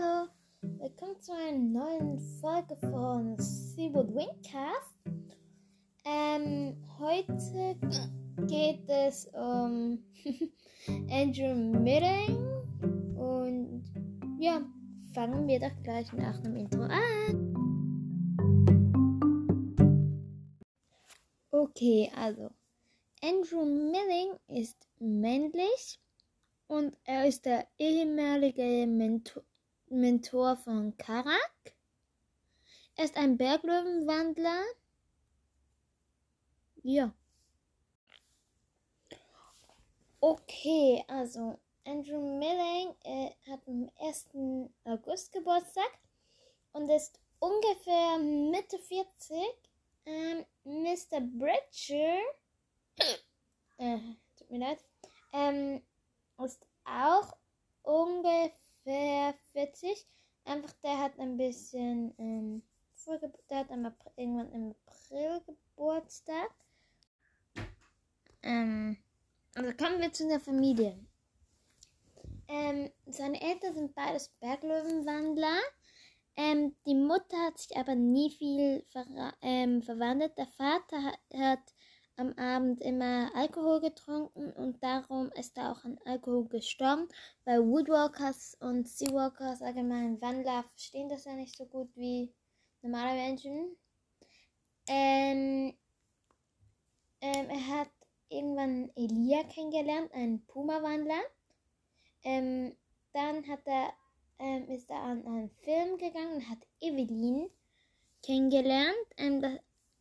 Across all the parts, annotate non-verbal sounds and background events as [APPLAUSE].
Hallo, willkommen zu einer neuen Folge von Seawood Wingcast. Ähm, heute geht es um [LAUGHS] Andrew Midding und ja, fangen wir doch gleich nach dem Intro an. Okay, also Andrew Milling ist männlich und er ist der ehemalige Mentor, Mentor von Karak. Er ist ein Berglöwenwandler. Ja. Okay, also Andrew Milling äh, hat am 1. August Geburtstag und ist ungefähr Mitte 40. Ähm, Mr. Bridger, äh, tut mir leid, ähm, ist auch ungefähr 40. Einfach der hat ein bisschen, ähm, der hat im irgendwann im April Geburtstag. Ähm, also kommen wir zu der Familie. Ähm, seine Eltern sind beides Berglöwenwandler. Ähm, die Mutter hat sich aber nie viel ver ähm, verwandelt. Der Vater hat, hat am Abend immer Alkohol getrunken und darum ist er auch an Alkohol gestorben, weil Woodwalkers und Seawalkers, allgemein Wandler, verstehen das ja nicht so gut wie normale Menschen. Ähm, ähm, er hat irgendwann Elia kennengelernt, einen Puma-Wandler. Ähm, dann hat er, ähm, ist er an einen Film gegangen und hat Evelyn kennengelernt. Ähm, das,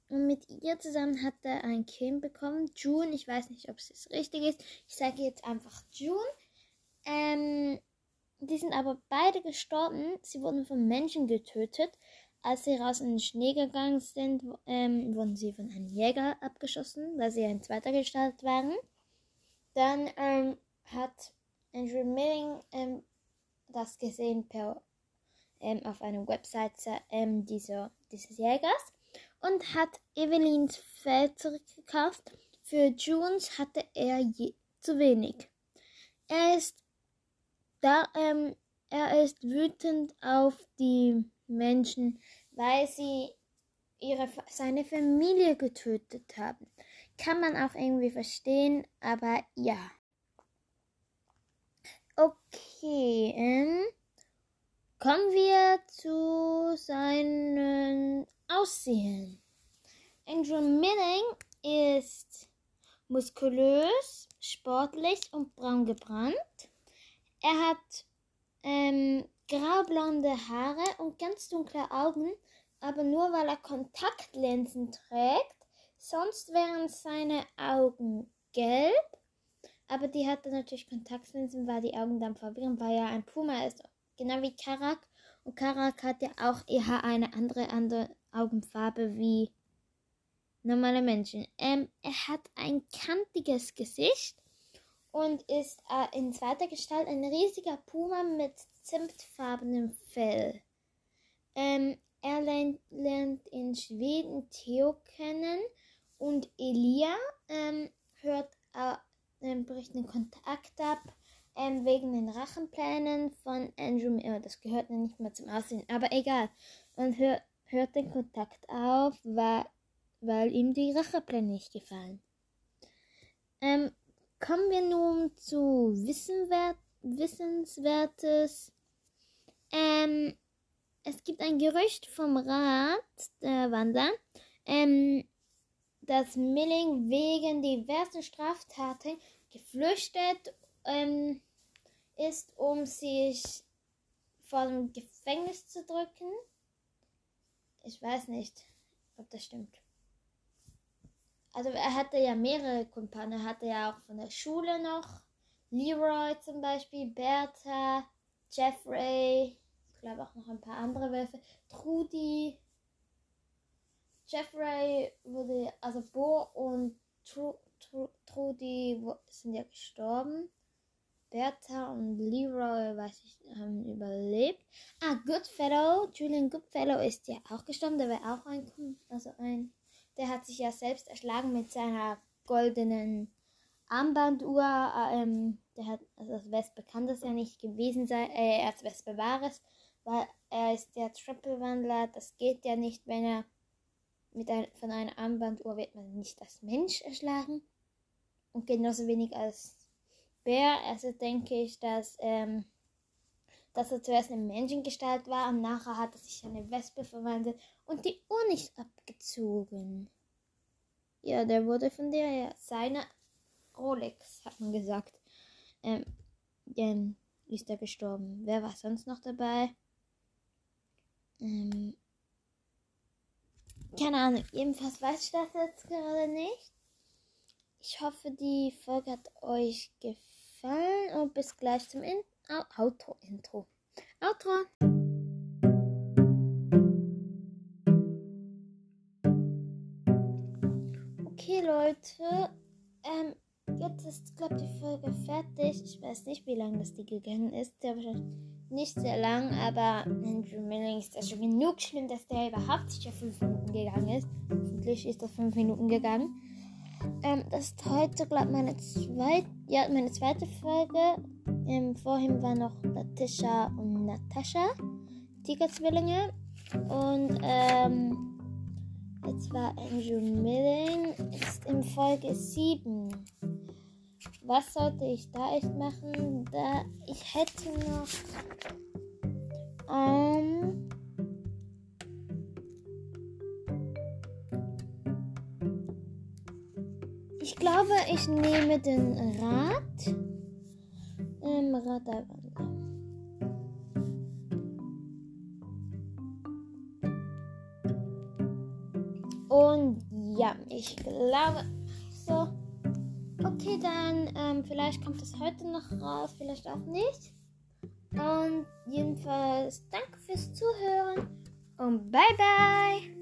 und mit ihr zusammen hat er ein Kind bekommen, June. Ich weiß nicht, ob es richtig ist. Ich sage jetzt einfach June. Ähm, die sind aber beide gestorben. Sie wurden von Menschen getötet. Als sie raus in den Schnee gegangen sind, ähm, wurden sie von einem Jäger abgeschossen, weil sie in zweiter Gestalt waren. Dann ähm, hat Andrew Milling ähm, das gesehen per, ähm, auf einer Webseite ähm, dieser, dieses Jägers und hat Evelyns Feld zurückgekauft. Für Junes hatte er zu wenig. Er ist da, ähm, er ist wütend auf die Menschen, weil sie ihre, seine Familie getötet haben. Kann man auch irgendwie verstehen, aber ja. Okay, ähm, kommen wir zu seinen Aussehen. Andrew Milling ist muskulös, sportlich und braun gebrannt. Er hat ähm, graublonde Haare und ganz dunkle Augen, aber nur weil er Kontaktlinsen trägt. Sonst wären seine Augen gelb. Aber die hatte natürlich Kontaktlinsen, weil die Augen dann verwirren, weil er ein Puma ist. Genau wie Karak. Und Karak hat ja auch eher eine andere, andere Augenfarbe wie normale Menschen. Ähm, er hat ein kantiges Gesicht und ist äh, in zweiter Gestalt ein riesiger Puma mit zimtfarbenem Fell. Ähm, er lernt, lernt, in Schweden Theo kennen und Elia ähm, hört, äh, bricht den Kontakt ab ähm, wegen den Rachenplänen von Andrew Miller. Das gehört nicht mehr zum Aussehen, aber egal. Und hört, hört den Kontakt auf, weil, weil ihm die Rachepläne nicht gefallen. Ähm, kommen wir nun zu Wissenwert, Wissenswertes. Ähm, es gibt ein Gerücht vom Rat der Wander, ähm, dass Milling wegen diversen Straftaten geflüchtet ähm, ist, um sich vor dem Gefängnis zu drücken. Ich weiß nicht, ob das stimmt. Also er hatte ja mehrere Kumpanen. Er hatte ja auch von der Schule noch. Leroy zum Beispiel, Bertha, Jeffrey, ich glaube auch noch ein paar andere Wölfe. Trudy. Jeffrey wurde, also Bo und Tru, Tru, Trudy sind ja gestorben. Bertha und Leroy, weiß ich, haben überlebt. Ah, Goodfellow, Julian Goodfellow ist ja auch gestorben. Der war auch ein, also ein, der hat sich ja selbst erschlagen mit seiner goldenen Armbanduhr. Ähm, der hat, also das Wespe kann das ja nicht gewesen sein, äh, als Wespe war es. weil er ist der Triple-Wandler. Das geht ja nicht, wenn er mit ein, von einer Armbanduhr wird man nicht als Mensch erschlagen. Und genauso wenig als Bär. Also denke ich, dass, ähm, dass er zuerst eine Menschengestalt war und nachher hat er sich eine Wespe verwandelt und die Uhr nicht abgezogen. Ja, der wurde von der seiner Rolex, hat man gesagt. Ähm, ähm, ist er gestorben. Wer war sonst noch dabei? Ähm, keine Ahnung. Jedenfalls weiß ich das jetzt gerade nicht. Ich hoffe, die Folge hat euch gefallen und bis gleich zum In Outro-Intro. Outro. Okay, Leute. Ähm, jetzt ist, glaube ich, die Folge fertig. Ich weiß nicht, wie lange das die gegangen ist. Der wahrscheinlich nicht sehr lang, aber Andrew Milling ist ja schon genug schlimm, dass der überhaupt sicher fünf Minuten gegangen ist. Hoffentlich ist er fünf Minuten gegangen. Ähm, das ist heute, glaube ich, meine, zweit, ja, meine zweite Folge. Ähm, vorhin war noch Latisha und Natascha, Tigerzwillinge. Und ähm, jetzt war Andrew Milling, ist in Folge 7. Was sollte ich da echt machen? Da ich hätte noch ähm, ich glaube, ich nehme den Rad. Ähm, Radarwandler. Und ja, ich glaube so. Okay, dann ähm, vielleicht kommt es heute noch raus, vielleicht auch nicht. Und jedenfalls danke fürs Zuhören und bye bye.